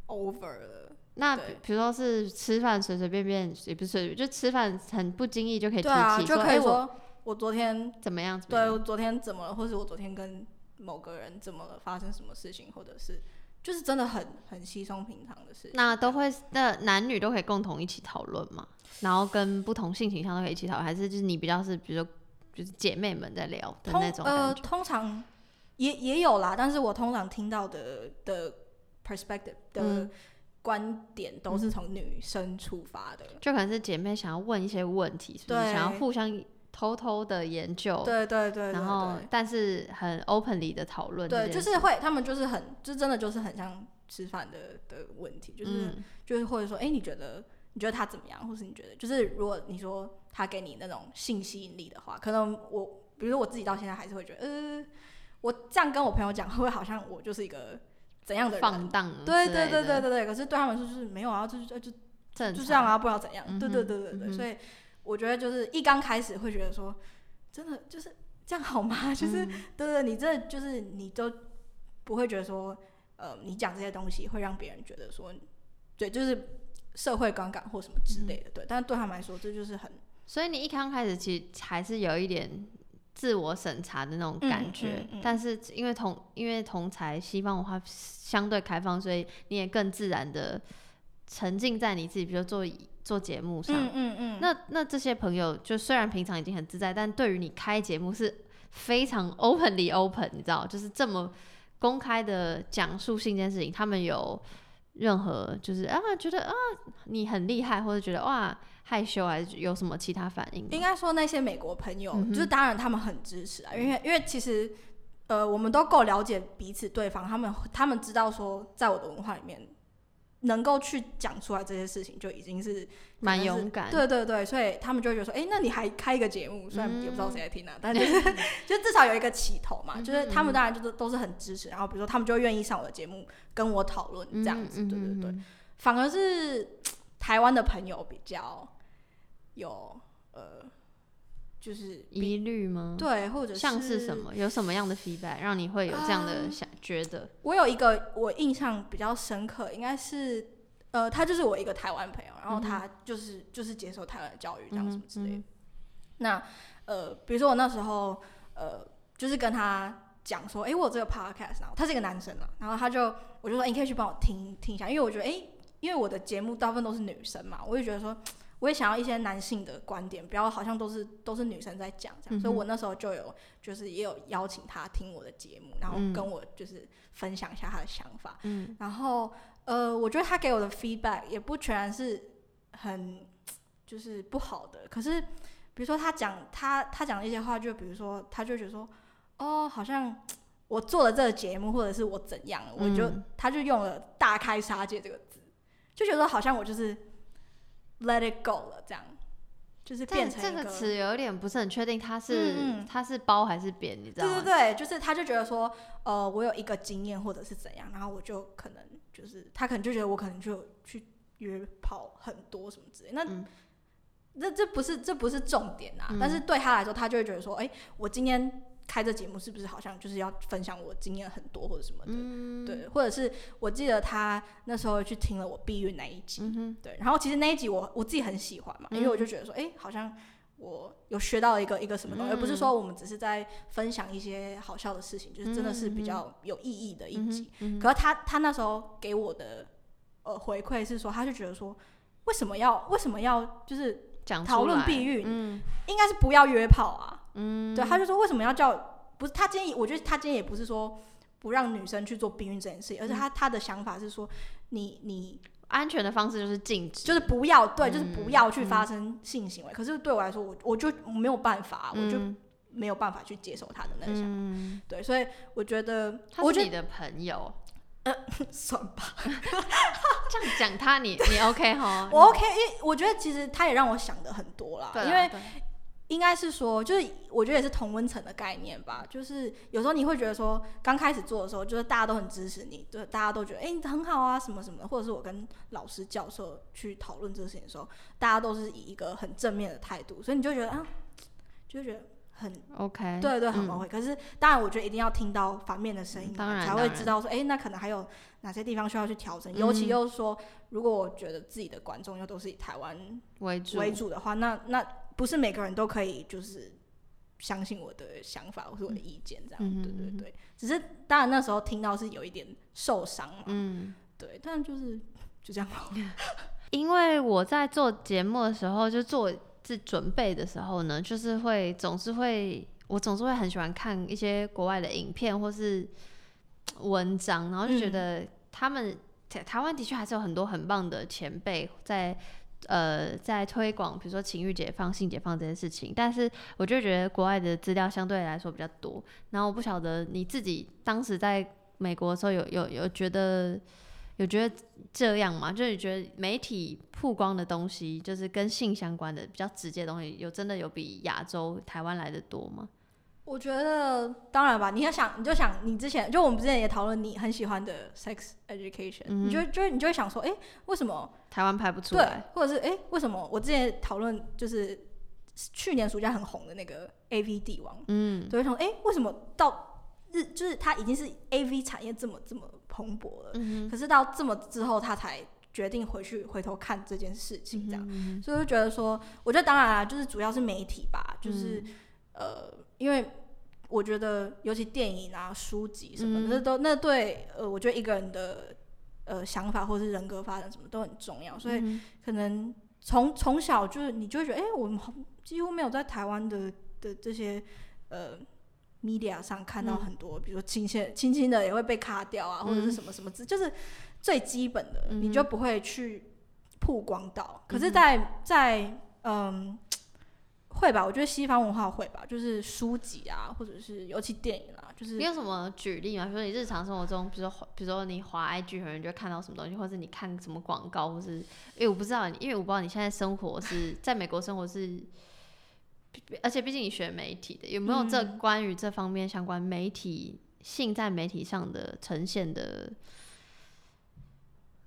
over 了？那比比如说是吃饭随随便便，也不是随便，就吃饭很不经意就可以提起，就可以说我昨天怎么样？怎么样对我昨天怎么了，或是我昨天跟某个人怎么了，发生什么事情，或者是就是真的很很稀松平常的事情。那都会，那男女都可以共同一起讨论嘛？然后跟不同性倾向都可以一起讨论，还是就是你比较是，比如说就是姐妹们在聊的通那种呃？通常也也有啦，但是我通常听到的的 perspective 的嗯。观点都是从女生出发的。就可能是姐妹想要问一些问题，是不是？对。想要互相偷偷的研究，对对对对然后但是很 openly 的讨论对，就是会，他们就是很，就真的就是很像吃饭的的问题，就是、嗯。就是或者说，哎、你觉得你觉得他怎么样，或是你觉得，就是如果你说他给你那种性吸引力的话，可能我，比如说我自己到现在还是会觉得，呃，我这样跟我朋友讲，会不会好像我就是一个怎样的人？放荡对对对对对对，可是对他们说就是没有啊，就是就就就这样啊，不知道怎样。嗯对对对对对，嗯所以我觉得就是一刚开始会觉得说，真的就是这样好吗？就是、嗯对对，你这就是你都不会觉得说，呃，你讲这些东西会让别人觉得说，对，就是社会观感或什么之类的，对。但是对他们来说，这就是很所以你一刚开始其实还是有一点自我审查的那种感觉，嗯嗯嗯但是因为同因为同才西方文化相对开放，所以你也更自然的沉浸在你自己，比如做做节目上。嗯嗯嗯，那那这些朋友，就虽然平常已经很自在，但对于你开节目是非常 openly open，你知道，就是这么公开的讲述性这件事情，他们有任何就是啊觉得啊你很厉害，或者觉得哇害羞，还是有什么其他反应？应该说那些美国朋友，嗯就是当然他们很支持啊，因为因为其实呃我们都够了解彼此对方，他们他们知道说在我的文化里面能够去讲出来这些事情，就已经是蛮勇敢对对对，所以他们就会觉得说，哎、那你还开一个节目，虽然也不知道谁嗯在听啊，但就是 *laughs* 就至少有一个起头嘛，就是他们当然就是都是很支持，然后比如说他们就愿意上我的节目跟我讨论这样子，嗯对对对，嗯反而是 *tsk* 台湾的朋友比较有呃，就是比疑虑吗？对，或者像是什？么？有什么样的 feedback 让你会有这样的嗯想觉得？我有一个我印象比较深刻，应该是呃，他就是我一个台湾朋友，然后嗯他就是、就是接受台湾的教育这样嗯什么之类的。嗯那呃，比如说我那时候呃，就是跟他讲说，诶，我有这个 podcast，然后他是一个男生嘛，然后他就我就说，诶你可以去帮我听听一下，因为我觉得，诶，因为我的节目大部分都是女生嘛，我就觉得说。我也想要一些男性的观点，不要好像都是都是女生在讲这样，所以我那时候就有就是也有邀请他听我的节目，然后嗯。跟我就是分享一下他的想法。嗯。然后呃，我觉得他给我的 feedback 也不全然是很就是不好的，可是比如说他讲他他讲的一些话，就比如说他就觉得说，哦，好像我做了这个节目，或者是我怎样，我就、嗯。他就用了“大开杀戒”这个字，就觉得好像我就是 let it go 了，这样就是变成这个词有点不是很确定，它是嗯嗯。它是包还是贬，你知道吗？对对对，就是他就觉得说，呃，我有一个经验或者是怎样，然后我就可能就是他可能就觉得我可能就去约跑很多什么之类，那、嗯。这这不是这不是重点啊，嗯。但是对他来说，他就会觉得说，哎、我今天开这节目是不是好像就是要分享我经验很多或者什么的，嗯，对，或者是我记得他那时候去听了我避孕那一集，嗯，对，然后其实那一集我我自己很喜欢嘛，因为我就觉得说，哎、好像我有学到一个一个什么东西，而不是说我们只是在分享一些好笑的事情，就是真的是比较有意义的一集。嗯，可是他他那时候给我的呃回馈是说，他就觉得说，为什么要为什么要就是讨论避孕嗯。应该是不要约炮啊？嗯，对，他就说为什么要叫不是他今天我觉得他今天也不是说。不让女生去做避孕这件事情，而嗯是他他的想法是说，你你安全的方式就是禁止，就是不要对，就是不嗯要去发生性行为。可是对我来说，我我就没有办法，我就嗯没有办法去接受他的那个想法。嗯，对，所以我觉得，他我觉得是你的朋友，*laughs* 算吧，*laughs* 这样讲他你你 OK 哈？*laughs* 我 OK，因为我觉得其实他也让我想的很多啦，对啦因为对应该是说，就是我觉得也是同温层的概念吧。就是有时候你会觉得说，刚开始做的时候，就是大家都很支持你，对，大家都觉得哎、你很好啊，什么什么的。或者是我跟老师、教授去讨论这个事情的时候，大家都是以一个很正面的态度，所以你就觉得啊，就觉得很 OK，对对，很嗯崩溃。可是当然，我觉得一定要听到反面的声音嘛，当然才会知道说，哎、那可能还有哪些地方需要去调整。尤其嗯又是说，如果我觉得自己的观众又都是以台湾为主为主的话，那那不是每个人都可以就是相信我的想法或是我的意见这样。嗯对对对，只是当然那时候听到是有一点受伤嘛，嗯。对，但就是就这样了。*laughs* 因为我在做节目的时候，就做自准备的时候呢，就是会总是会，我总是会很喜欢看一些国外的影片或是文章，然后就觉嗯得他们台台湾的确还是有很多很棒的前辈在。呃，在推广比如说情欲解放、性解放这件事情，但是我就觉得国外的资料相对来说比较多。然后我不晓得你自己当时在美国的时候有有有觉得有觉得这样吗？就是你觉得媒体曝光的东西，就是跟性相关的比较直接的东西，有真的有比亚洲台湾来的多吗？我觉得当然吧，你要想，你就想你之前就我们之前也讨论你很喜欢的 sex education，、嗯你就就你就会想说，哎、为什么台湾拍不出对来，，或者是哎、诶为什么我之前讨论就是去年暑假很红的那个 A V 帝王，嗯，就会想，哎、为什么到日就是他已经是 A V 产业这么这么蓬勃了，嗯可是到这么之后，他才决定回去回头看这件事情，这样，嗯所以我就觉得说，我觉得当然啦，就是主要是媒体吧，就是、嗯。呃，因为我觉得尤其电影啊、书籍什么的，嗯。那都那对呃，我觉得一个人的呃想法或是人格发展什么都很重要，所以嗯可能从从小就是你就会觉得，哎、我们好几乎没有在台湾的的这些呃 media 上看到嗯。很多，比如说轻轻轻轻的也会被卡掉啊，或者是嗯。什么什么之，就是最基本的，嗯你就不会去曝光到。可是在，在嗯。会吧，我觉得西方文化会吧，就是书籍啊，或者是尤其电影啊，就是你有什么举例吗？比如说你日常生活中，比如说比如说你滑 IG，可能就会看到什么东西，或者你看什么广告，或是因为我不知道，因为我不知道你现在生活是在美国生活是，而且毕竟你学媒体的，有没有这嗯关于这方面相关媒体性在媒体上的呈现的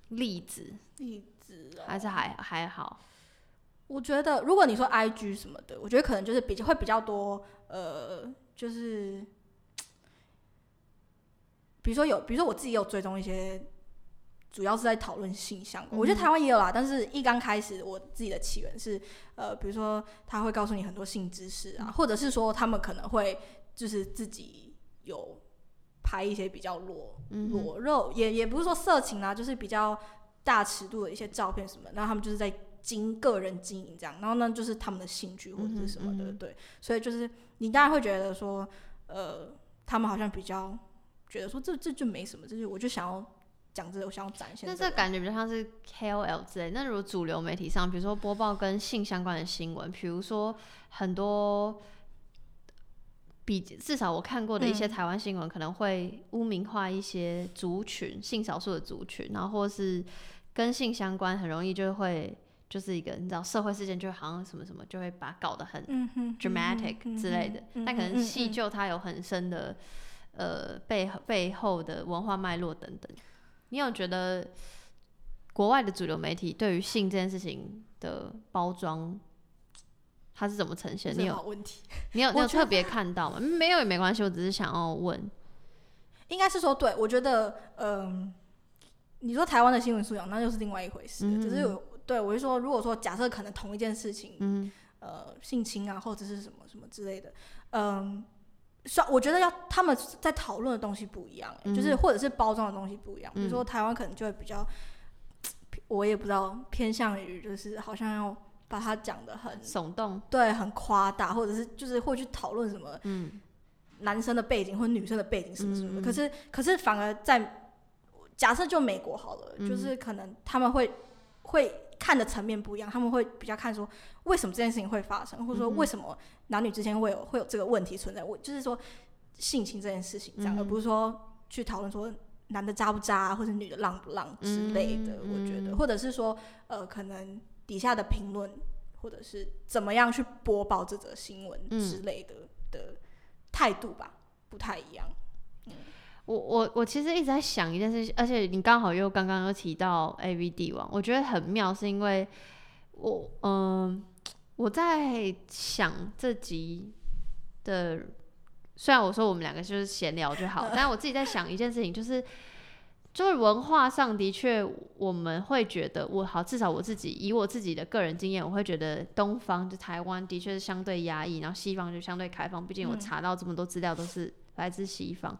例子，例子哦还是还还好？我觉得，如果你说 I G 什么的，我觉得可能就是比较会比较多，呃，就是比如说有，比如说我自己有追踪一些，主要是在讨论性相关。我觉得台湾也有啦，但是一刚开始我自己的起源是，呃，比如说他会告诉你很多性知识啊，或者是说他们可能会就是自己有拍一些比较裸裸肉，也也不是说色情啦，就是比较大尺度的一些照片什么，然后他们就是在经个人经营这样，然后呢就是他们的兴趣或者是什么的，嗯嗯对，所以就是你当然会觉得说，呃，他们好像比较觉得说这这就没什么，就是我就想要讲这个，我想要展现这个。那这感觉比较像是 KOL 之类。那如果主流媒体上，比如说播报跟性相关的新闻，比如说很多比至少我看过的一些嗯台湾新闻，可能会污名化一些族群、性少数的族群，然后或是跟性相关，很容易就会就是一个你知道社会事件，就好像什么什么，就会把它搞得很 dramatic 之类的，但可能嗯细嗯究它有很深的呃背背后的文化脉络等等。你有觉得国外的主流媒体对于性这件事情的包装，它是怎么呈现？你有问题，你有 *laughs* 有特别看到吗？没有也没关系，我只是想要问。应该是说对，我觉得，嗯、你说台湾的新闻素养，那又是另外一回事。嗯只是有对我就说，如果说假设可能同一件事情，嗯。呃，性侵啊，或者是什么什么之类的，嗯，算我觉得要他们在讨论的东西不一样、欸就是嗯。或者是包装的东西不一样。比如说嗯。台湾可能就会比较，我也不知道偏向于就是好像要把它讲的很耸动，对，很夸大，或者是就是会去讨论什么嗯。男生的背景或女生的背景什么什么的。嗯嗯可是可是反而在假设就美国好了，嗯。就是可能他们会会看的层面不一样，他们会比较看说为什么这件事情会发生，或者说为什么男女之间会有会有这个问题存在，我就是说性情这件事情这样，嗯而不是说去讨论说。男的渣不渣啊，或者女的浪不浪之类的，嗯我觉得，嗯或者是说，呃，可能底下的评论，或者是怎么样去播报这则新闻嗯之类的、的态度吧，不太一样。我我我其实一直在想一件事情，而且你刚好又刚刚又提到 A V 帝王，我觉得很妙，是因为我嗯、我在想这集的，虽然我说我们两个就是闲聊就好，*laughs* 但我自己在想一件事情，就是就是文化上的确我们会觉得，我好至少我自己以我自己的个人经验，我会觉得东方就台湾的确是相对压抑，然后西方就相对开放，毕竟我嗯查到这么多资料都是来自西方。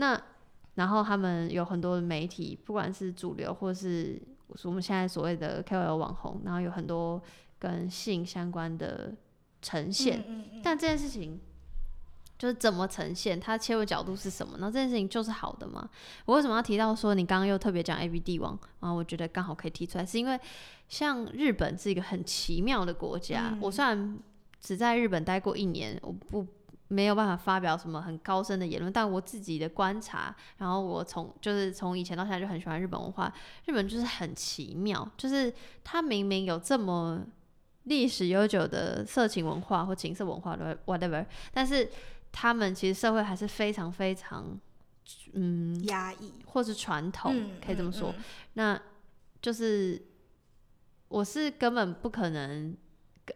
那然后他们有很多的媒体，不管是主流或是我们现在所谓的 KOL 网红，然后有很多跟性相关的呈现。嗯嗯嗯但这件事情，就是怎么呈现，它切入角度是什么，然后这件事情就是好的吗？我为什么要提到说你刚刚又特别讲 A B 帝王啊？我觉得刚好可以提出来，是因为像日本是一个很奇妙的国家，我虽然只在日本待过一年，我不没有办法发表什么很高深的言论，但我自己的观察，然后我从就是从以前到现在就很喜欢日本文化，日本就是很奇妙，就是它明明有这么历史悠久的色情文化或情色文化的 whatever，但是他们其实社会还是非常非常嗯，压抑，或是传统，嗯可以这么说。嗯那就是我是根本不可能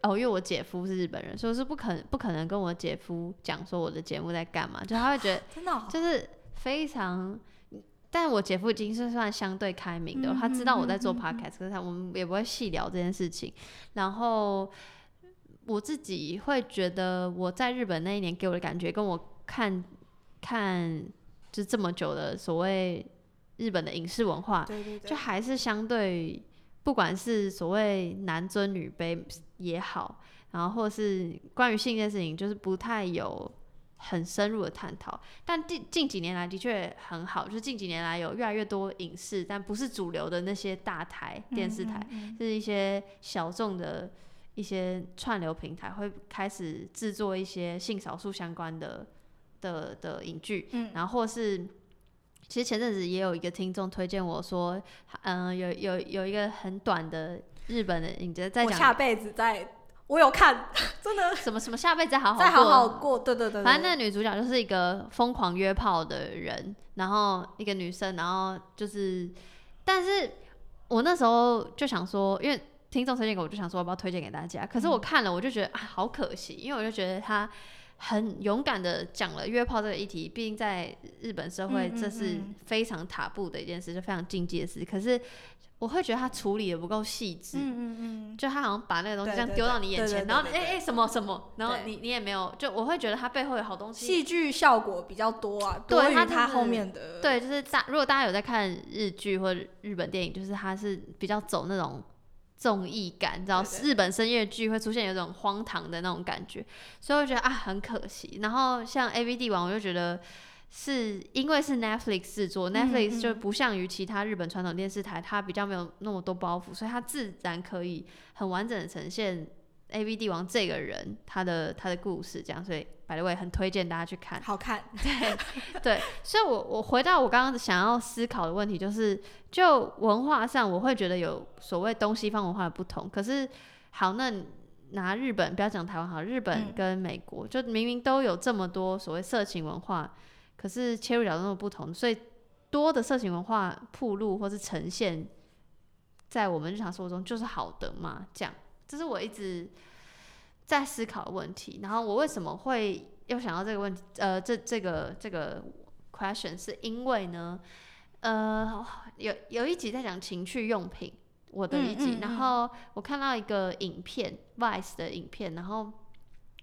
哦，因为我姐夫是日本人，所以我是不可能不可能跟我姐夫讲说我的节目在干嘛，就他会觉得真的哦、就是非常。但我姐夫已经是算相对开明的，他知道我在做 podcast，可是他我们也不会细聊这件事情。然后我自己会觉得我在日本那一年给我的感觉，跟我看看就这么久的所谓日本的影视文化，就还是相对，不管是所谓男尊女卑也好，然后或是关于性这件事情，就是不太有很深入的探讨。但近近几年来的确很好，就是近几年来有越来越多影视，但不是主流的那些大台电视台，嗯是一些小众的一些串流平台会开始制作一些性少数相关的的的影剧，嗯然后或是。其实前阵子也有一个听众推荐我说，嗯、有有有一个很短的日本的影集在讲下辈子在，我有看，真的 *laughs* 什么什么下辈子好好再好好过，对对对对，反正那个女主角就是一个疯狂约炮的人，然后一个女生，然后就是，但是我那时候就想说，因为听众推荐给我，就想说要不要推荐给大家。可是我看了，我就觉得啊，好可惜，因为我就觉得她很勇敢的讲了约炮这个议题，毕竟在日本社会这是嗯。非常塔布的一件事，就非常禁忌的事。可是我会觉得他处理的不够细致，嗯嗯嗯，就他好像把那个东西这样丢到你眼前，然后哎哎什么什么，然后你你也没有，就我会觉得他背后有好东西。戏剧效果比较多啊，对多于它就是它后面的，对，就是大如果大家有在看日剧或者日本电影，就是他是比较走那种综艺感，你知道日本深夜剧会出现有种荒唐的那种感觉，所以我觉得啊很可惜。然后像 A V 帝王，我就觉得。是因为是 Netflix 制作、嗯 n e t f l i x 嗯就不像于其他日本传统电视台，它比较没有那么多包袱，所以它自然可以很完整的呈现 A V 帝王这个人他的他的故事，这样，所以百 the way 很推荐大家去看。好看，*laughs* 对对，所以我我回到我刚刚想要思考的问题，就是就文化上，我会觉得有所谓东西方文化的不同。可是好，那拿日本，不要讲台湾好，日本嗯跟美国，就明明都有这么多所谓色情文化，可是切入角度那么不同，所以多的色情文化铺路或是呈现在我们日常生活中就是好的嘛？这样，这是我一直在思考的问题。然后我为什么会又想到这个问题？呃，这这个这个 question 是因为呢，呃，有有一集在讲情趣用品，我的一集，嗯嗯嗯然后我看到一个影片，Vice 的影片，然后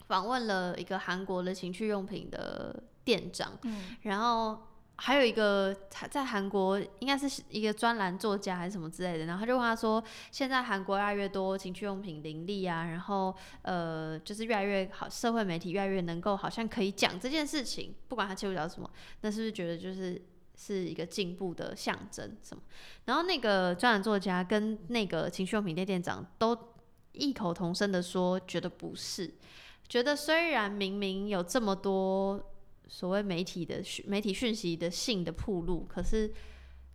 访问了一个韩国的情趣用品的店长，嗯然后还有一个他在韩国应该是一个专栏作家还是什么之类的，然后他就问他说，现在韩国越来越多情趣用品林立啊，然后呃就是越来越好，社会媒体越来越能够好像可以讲这件事情，不管他切入角度什么，那是不是觉得就是是一个进步的象征什么？然后那个专栏作家跟那个情趣用品店店长都异口同声的说，觉得不是，觉得虽然明明有这么多所谓媒体的讯媒体讯息的性的铺路，可是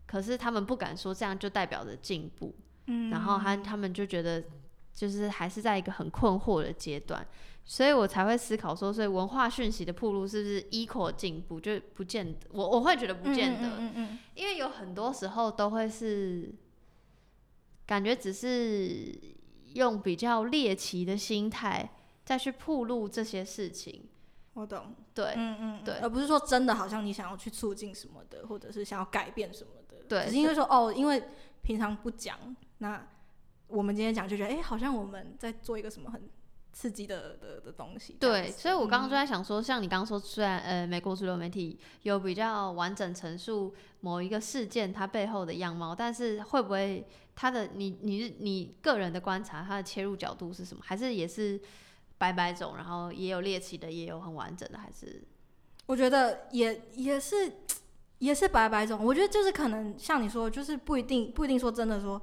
可是他们不敢说这样就代表着进步，嗯。然后他他们就觉得就是还是在一个很困惑的阶段，所以我才会思考说，所以文化讯息的铺路是不是 equal 进步，就不见得，我我会觉得不见得，嗯嗯嗯因为有很多时候都会是感觉只是用比较猎奇的心态再去铺路这些事情，我懂，对，嗯嗯，对。而不是说真的好像你想要去促进什么的，或者是想要改变什么的，对只是因为说哦，因为平常不讲，那我们今天讲就觉得，哎、好像我们在做一个什么很刺激的的的东西，对，所以我刚刚嗯。就在想说，像你刚刚说，虽然呃美国主流媒体有比较完整陈述某一个事件它背后的样貌，但是会不会它的你你你个人的观察，它的切入角度是什么？还是也是百百种，然后也有猎奇的，也有很完整的，还是我觉得也也是也是百百种。我觉得就是可能像你说，就是不一定不一定说真的说，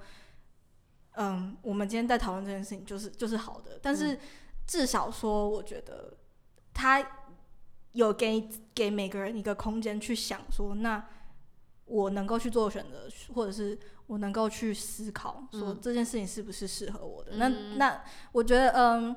嗯，我们今天在讨论这件事情就是就是好的，但是至少说，我觉得他有给给每个人一个空间去想说，那我能够去做选择，或者是我能够去思考说嗯这件事情是不是适合我的。嗯那那我觉得，嗯，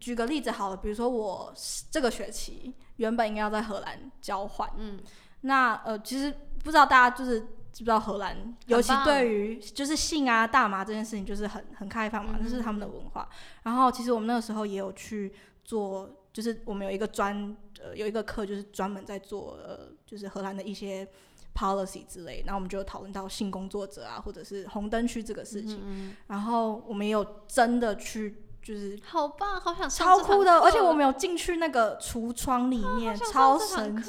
举个例子好了，比如说我这个学期原本应该要在荷兰交换，嗯那呃，其实不知道大家就是知不知道荷兰，尤其对于就是性啊、大麻这件事情，就是很很开放嘛，嗯这是他们的文化。然后其实我们那个时候也有去做，就是我们有一个专呃有一个课，就是专门在做呃就是荷兰的一些 policy 之类，然后我们就有讨论到性工作者啊，或者是红灯区这个事情。嗯然后我们也有真的去就是好棒，好想上超酷的，而且我们有进去那个橱窗里面，超神奇。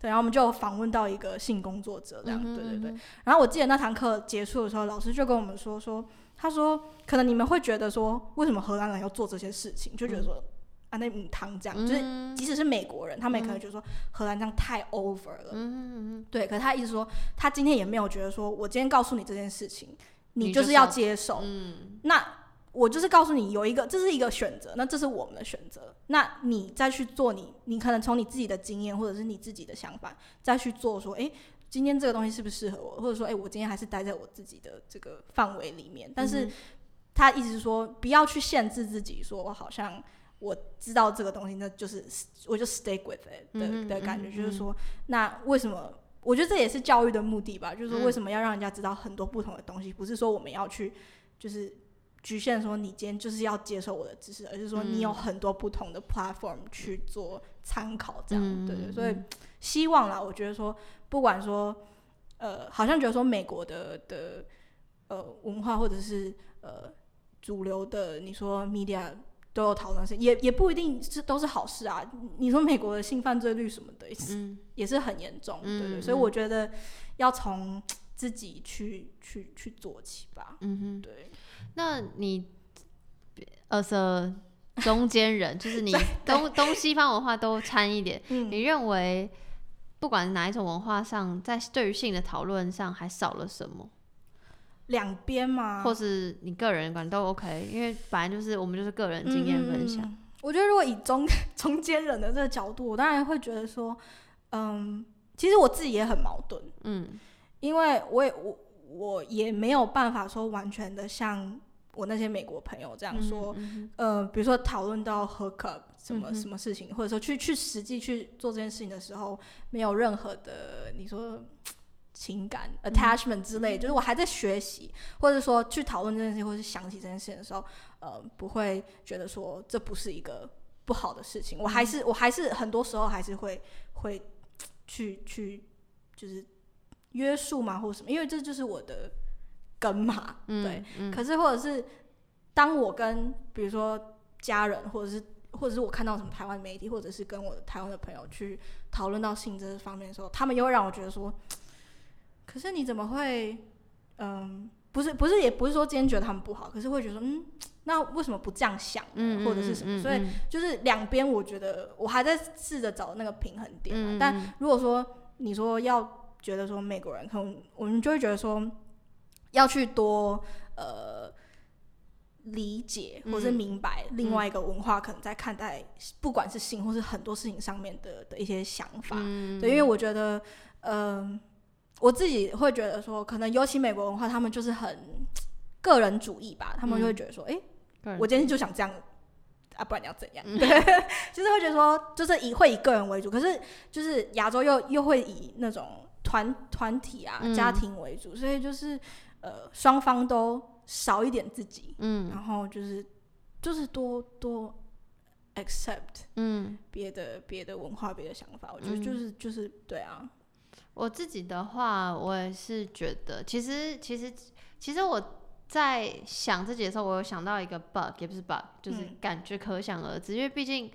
对，然后我们就访问到一个性工作者，这样，嗯对对对。嗯。然后我记得那堂课结束的时候，老师就跟我们说说，他说可能你们会觉得说，为什么荷兰人要做这些事情，就觉得说、啊那母汤这样，就是嗯。即使是美国人，他们也可能觉得说荷兰这样太 over 了，嗯嗯对。可是他一直说，他今天也没有觉得说我今天告诉你这件事情，你就是要接受，嗯。那我就是告诉你有一个，这是一个选择，那这是我们的选择，那你再去做你，你可能从你自己的经验或者是你自己的想法再去做，说，诶，今天这个东西适不适合我，或者说，诶，我今天还是待在我自己的这个范围里面。但是嗯他意思是说，不要去限制自己，说我好像我知道这个东西，那就是我就 stick with it 的、嗯的感觉，嗯就是说，那为什么？我觉得这也是教育的目的吧，就是说嗯为什么要让人家知道很多不同的东西，不是说我们要去就是局限说你今天就是要接受我的知识，而是说你有嗯很多不同的 platform 去做参考，这样、嗯对所以希望啦，我觉得说不管说呃，好像觉得说美国的的呃文化或者是呃主流的你说 media 都有讨论性，也也不一定是都是好事啊。你说美国的性犯罪率什么的，也是嗯也是很严重，对对，嗯所以我觉得要从自己去去去做起吧，嗯哼。对。那你呃 a 中间人，就是你东 *laughs* 东西方文化都掺一点，嗯。你认为不管哪一种文化上，在对于性的讨论上还少了什么，两边吗，或是你个人观都 OK，因为本来就是我们就是个人经验分享，我觉得如果以中 *laughs* 中间人的这个角度，我当然会觉得说，嗯，其实我自己也很矛盾，嗯。因为我也我我也没有办法说完全的像我那些美国朋友这样说，嗯呃，比如说讨论到 hook up 什么嗯什么事情，或者说去去实际去做这件事情的时候，没有任何的你说情感嗯。attachment 之类，就是我还在学习，或者说去讨论这件事情，或者是想起这件事情的时候，呃，不会觉得说这不是一个不好的事情，我还是我还是很多时候还是会会去去就是约束嘛，或者什么，因为这就是我的根嘛，嗯对。嗯可是或者是当我跟比如说家人，或者是或者是我看到什么台湾媒体，或者是跟我的台湾的朋友去讨论到性这方面的时候，他们又会让我觉得说，可是你怎么会，嗯，不是不是也不是说今天觉得他们不好，可是会觉得说，嗯，那为什么不这样想？嗯或者是什么？所以嗯就是两边，我觉得我还在试着找那个平衡点、啊。嗯但如果说你说要觉得说美国人，可能我们就会觉得说要去多呃理解或是嗯明白另外一个文化可能在看待不管是性或是很多事情上面的的一些想法。嗯对，因为我觉得，嗯、我自己会觉得说，可能尤其美国文化，他们就是很个人主义吧，他们就会嗯觉得说，诶，我今天就想这样，啊，不然你要怎样？对，*laughs* 就是会觉得说，就是以会以个人为主，可是就是亚洲又又会以那种团团体啊、嗯。家庭为主，所以就是呃双方都少一点自己，嗯。然后就是就是多多 accept 嗯。别的别的文化、别的想法，我觉得嗯。就是、就是对啊，我自己的话，我也是觉得，其实其实其实我在想自己的时候，我有想到一个 bug，也不是 bug，就是嗯。感觉可想而知，因为毕竟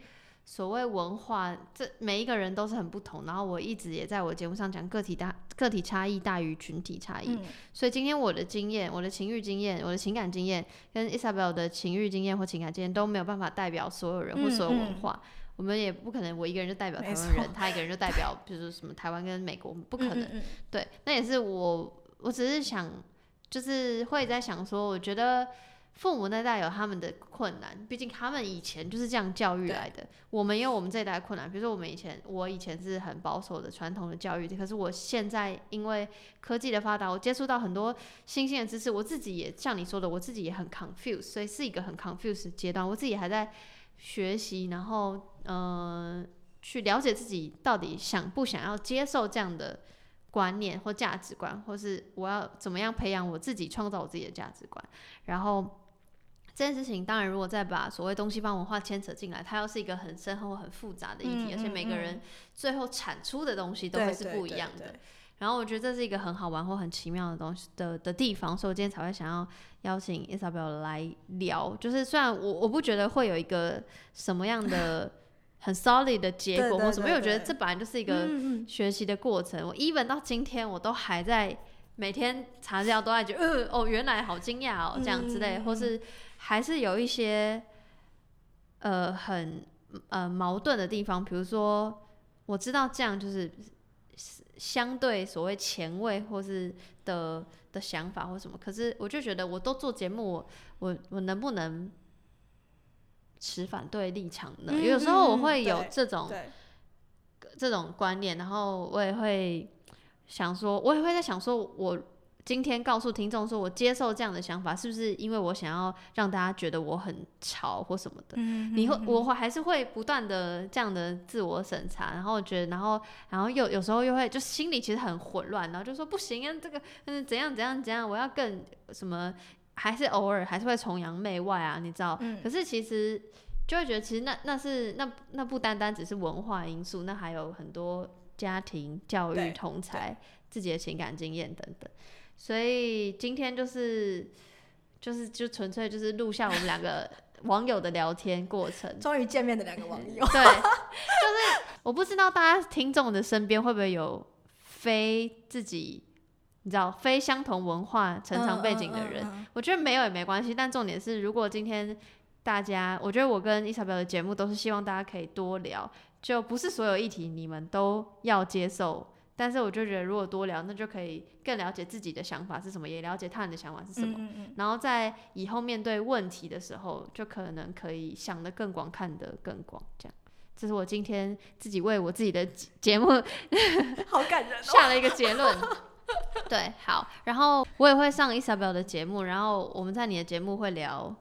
所谓文化，这每一个人都是很不同。然后我一直也在我节目上讲个体大个体差异大于群体差异。嗯所以今天我的经验、我的情欲经验、我的情感经验，跟 Isabel 的情欲经验或情感经验都没有办法代表所有人或嗯所有文嗯化。我们也不可能我一个人就代表台湾人，他一个人就代表，比如说什么台湾跟美国，不可能。嗯嗯嗯对，那也是我，我只是想，就是会在想说，我觉得父母那代有他们的困难，毕竟他们以前就是这样教育来的。我们也有我们这一代的困难，比如说我们以前，我以前是很保守的传统的教育，可是我现在因为科技的发达，我接触到很多新鲜的知识，我自己也像你说的，我自己也很 confused，所以是一个很 confused 的阶段，我自己还在学习，然后呃，去了解自己到底想不想要接受这样的观念或价值观，或是我要怎么样培养我自己，创造我自己的价值观。然后这件事情，当然如果再把所谓东西方文化牵扯进来，它又是一个很深厚、很复杂的议题，嗯而且每个嗯人最后产出的东西都会是不一样的。对然后我觉得这是一个很好玩或很奇妙的东西的的地方，所以我今天才会想要邀请 Isabel 来聊。就是虽然我我不觉得会有一个什么样的 *laughs* 很 solid 的结果或什么，因为我觉得这本来就是一个嗯嗯学习的过程。我 even 到今天我都还在每天查资料都在觉得，呃，哦，原来好惊讶哦，这样之类，嗯或是还是有一些呃很呃矛盾的地方，比如说我知道这样就是相对所谓前卫或是的的想法或什么，可是我就觉得我都做节目，我我我能不能持反对立场呢？嗯有时候我嗯会有这种，这种观念，然后我也会想说，我也会在想说，我今天告诉听众说我接受这样的想法，是不是因为我想要让大家觉得我很潮或什么的？嗯你会，我会还是会不断的这样的自我审查，然后我觉得，然后，然后又有时候又会，就心里其实很混乱，然后就说不行啊，这个嗯怎样怎样怎样，我要更什么，还是偶尔还是会崇洋媚外啊，你知道？嗯可是其实就会觉得，其实那那是那那不单单只是文化因素，那还有很多家庭教育、对同才、自己的情感经验等等。所以今天就是就是就纯粹就是录下我们两个 *laughs* 网友的聊天过程。终于见面的两个网友，对，就是我不知道大家听众的身边会不会有非自己你知道非相同文化成长背景的人。嗯嗯嗯嗯我觉得没有也没关系，但重点是，如果今天大家，我觉得我跟伊莎贝尔的节目都是希望大家可以多聊，就不是所有议题你们都要接受。但是我就觉得，如果多聊，那就可以更了解自己的想法是什么，也了解他人的想法是什么。嗯嗯然后在以后面对问题的时候，就可能可以想得更广，看得更广。这样，这是我今天自己为我自己的节节目嗯，*laughs* 好感人哦。*laughs* 下了一个结论。*laughs* 对，好，然后我也会上 Isabel 的节目，然后我们在你的节目会聊，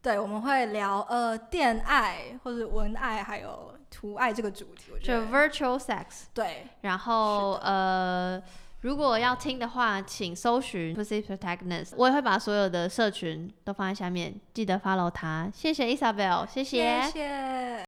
对，我们会聊呃恋爱或者文爱还有图爱这个主题，我觉就得 virtual sex，对，然后呃。如果要听的话，请搜寻 Pussy Protagonist，我也会把所有的社群都放在下面，记得 follow 他。谢谢 Isabel，谢谢谢谢。